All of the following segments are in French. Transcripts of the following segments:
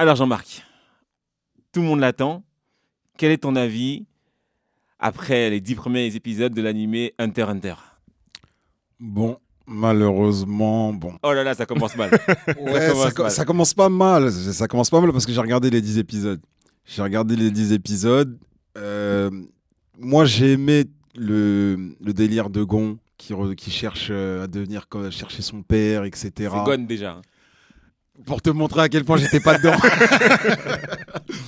Alors Jean-Marc, tout le monde l'attend. Quel est ton avis après les dix premiers épisodes de l'animé Hunter x Hunter? Bon, malheureusement, bon. Oh là là, ça commence mal. Ouais, ça, commence mal. ça commence pas mal. Ça commence pas mal parce que j'ai regardé les 10 épisodes. J'ai regardé les 10 épisodes. Euh, moi, j'ai aimé le, le délire de Gon qui, re- qui cherche euh, à devenir chercher son père, etc. C'est Gon déjà. Pour te montrer à quel point j'étais pas dedans.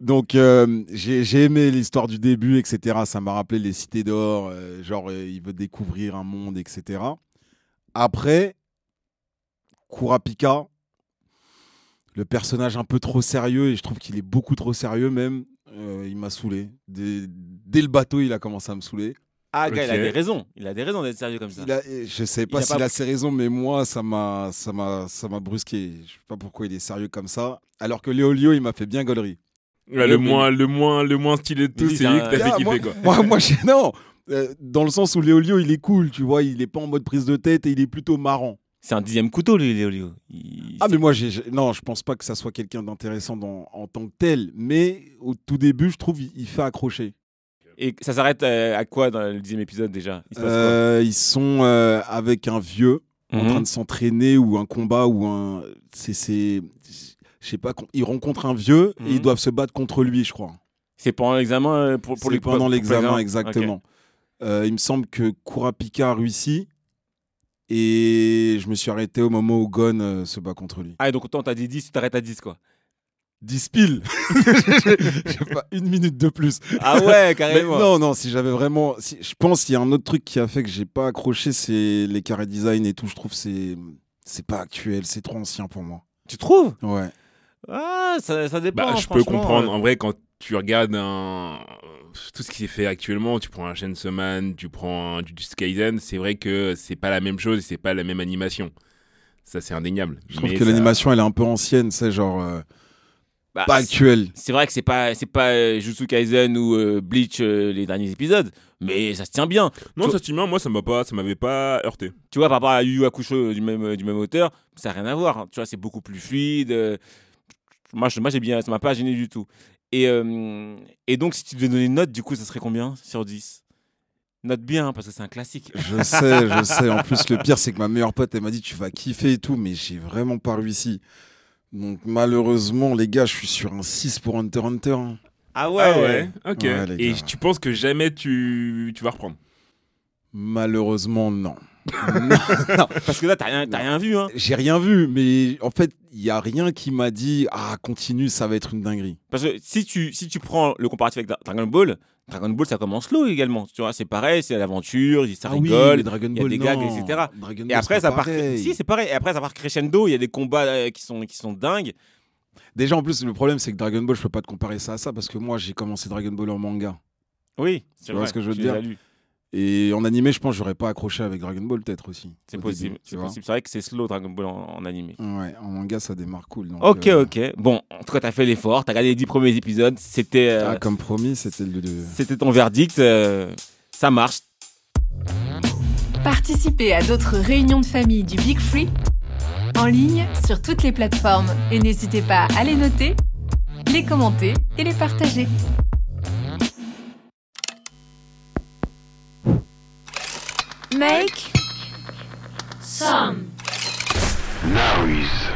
Donc, euh, j'ai aimé l'histoire du début, etc. Ça m'a rappelé les cités d'or. euh, genre, euh, il veut découvrir un monde, etc. Après, Kurapika, le personnage un peu trop sérieux, et je trouve qu'il est beaucoup trop sérieux même, il m'a saoulé. Dès, dès le bateau, il a commencé à me saouler. Ah, gars, il a des raisons. Il a des raisons d'être sérieux comme ça. Il a- je sais pas a s'il pas- a ses raisons, mais moi, ça m'a, ça m'a, ça m'a brusqué. Je sais pas pourquoi il est sérieux comme ça. Alors que Léolio, il m'a fait bien gaulerie. Ouais, le, moins, le, moins, le moins stylé de tous, c'est lui que t'as fait kiffer, moi, quoi. moi, non. Euh, dans le sens où Léolio, il est cool, tu vois, il est pas en mode prise de tête et il est plutôt marrant. C'est un dixième couteau, lui, Léolio. Il- Ah, mais moi, j'ai, non, je pense pas que ça soit quelqu'un d'intéressant dans- en tant que tel. Mais au tout début, je trouve, il, il fait accrocher. Et ça s'arrête euh, à quoi dans le dixième épisode déjà? Il se passe Euh, ils sont euh, avec un vieux en train de s'entraîner ou un combat ou un. C'est, c'est, je sais pas. Ils rencontrent un vieux et Mhm. ils doivent se battre contre lui, je crois. C'est pendant l'examen pour, pour C'est les pendant l'examen, exactement. Euh, il me semble que Kurapika réussit. Et je me suis arrêté au moment où Gon euh, se bat contre lui. Ah, et donc autant t'as dit 10, tu t'arrêtes à 10, quoi. 10 piles J'ai pas une minute de plus. Ah ouais, Mais carrément. non, non, si j'avais vraiment. si- je pense qu'il y a un autre truc qui a fait que j'ai pas accroché, c'est les carrés design et tout. Je trouve que c'est c'est pas actuel, c'est trop ancien pour moi. Tu trouves? Ouais. Ah, ça, ça dépend. Bah, je peux comprendre. En vrai, quand tu regardes un... tout ce qui s'est fait actuellement, tu prends un Chainsaw Man, tu prends un Jujutsu Kaisen, c'est vrai que c'est pas la même chose, c'est pas la même animation. Ça, c'est indéniable. Je trouve Mais que ça- l'animation, elle est un peu ancienne, c'est genre euh, Bah, pas c'est- actuelle. C'est vrai que c'est pas c'est pas euh, Jutsu Kaisen ou euh, Bleach euh, les derniers épisodes, mais ça se tient bien. Non, Tu- ça, tu moi, ça m'a pas, ça m'avait pas heurté. Tu vois, par rapport à Yu Yu Hakusho du même, euh, du même auteur, ça n'a rien à voir. hein. Tu vois, c'est beaucoup plus fluide. euh, Moi, je- moi j'ai bien, ça m'a pas gêné du tout. Et, euh, et donc, si tu devais donner une note, du coup, ça serait combien sur 10 Note bien, hein, parce que c'est un classique. Je sais, je sais. En plus, le pire, c'est que ma meilleure pote, elle m'a dit tu vas kiffer et tout, mais j'ai vraiment pas réussi. Donc, malheureusement, les gars, je suis sur un 6 pour Hunter x Hunter. hein. Ah Ah ouais, ok. Ouais, les Et tu penses que jamais tu, tu vas reprendre? Malheureusement, non. Parce que là, t'as rien, t'as rien vu. Hein. J'ai rien vu, mais en fait, il y a rien qui m'a dit ah continue, ça va être une dinguerie. Parce que si tu, si tu prends le comparatif avec Dra- Dragon Ball, Dragon Ball, ça commence slow également. Tu vois, c'est pareil, c'est l'aventure, ça Ah oui, rigole. Dragon il y a Ball, des gags, non. etc. Dragon Et après, c'est ça part. pareil. Si, c'est pareil. Et après, ça part crescendo. Il y a des combats euh, qui sont, qui sont dingues. Déjà, en plus, le problème, c'est que Dragon Ball, je peux pas te comparer ça à ça parce que moi, j'ai commencé Dragon Ball en manga. Oui, Tu vois ce que je veux tu dire. Et en animé, je pense que j'aurais pas accroché avec Dragon Ball, peut-être aussi. C'est au possible. C'est possible. C'est vrai que c'est slow Dragon Ball en, en animé. Ouais, en manga, ça démarre cool. donc, Ok, euh, ok. Bon, en tout cas, t'as fait l'effort. T'as regardé les 10 premiers épisodes. C'était, euh, Ah, comme promis, c'était le. le- c'était ton verdict. euh, ça marche. Participez à d'autres réunions de famille du Big Free en ligne sur toutes les plateformes et n'hésitez pas à les noter, les commenter et les partager. make some noise.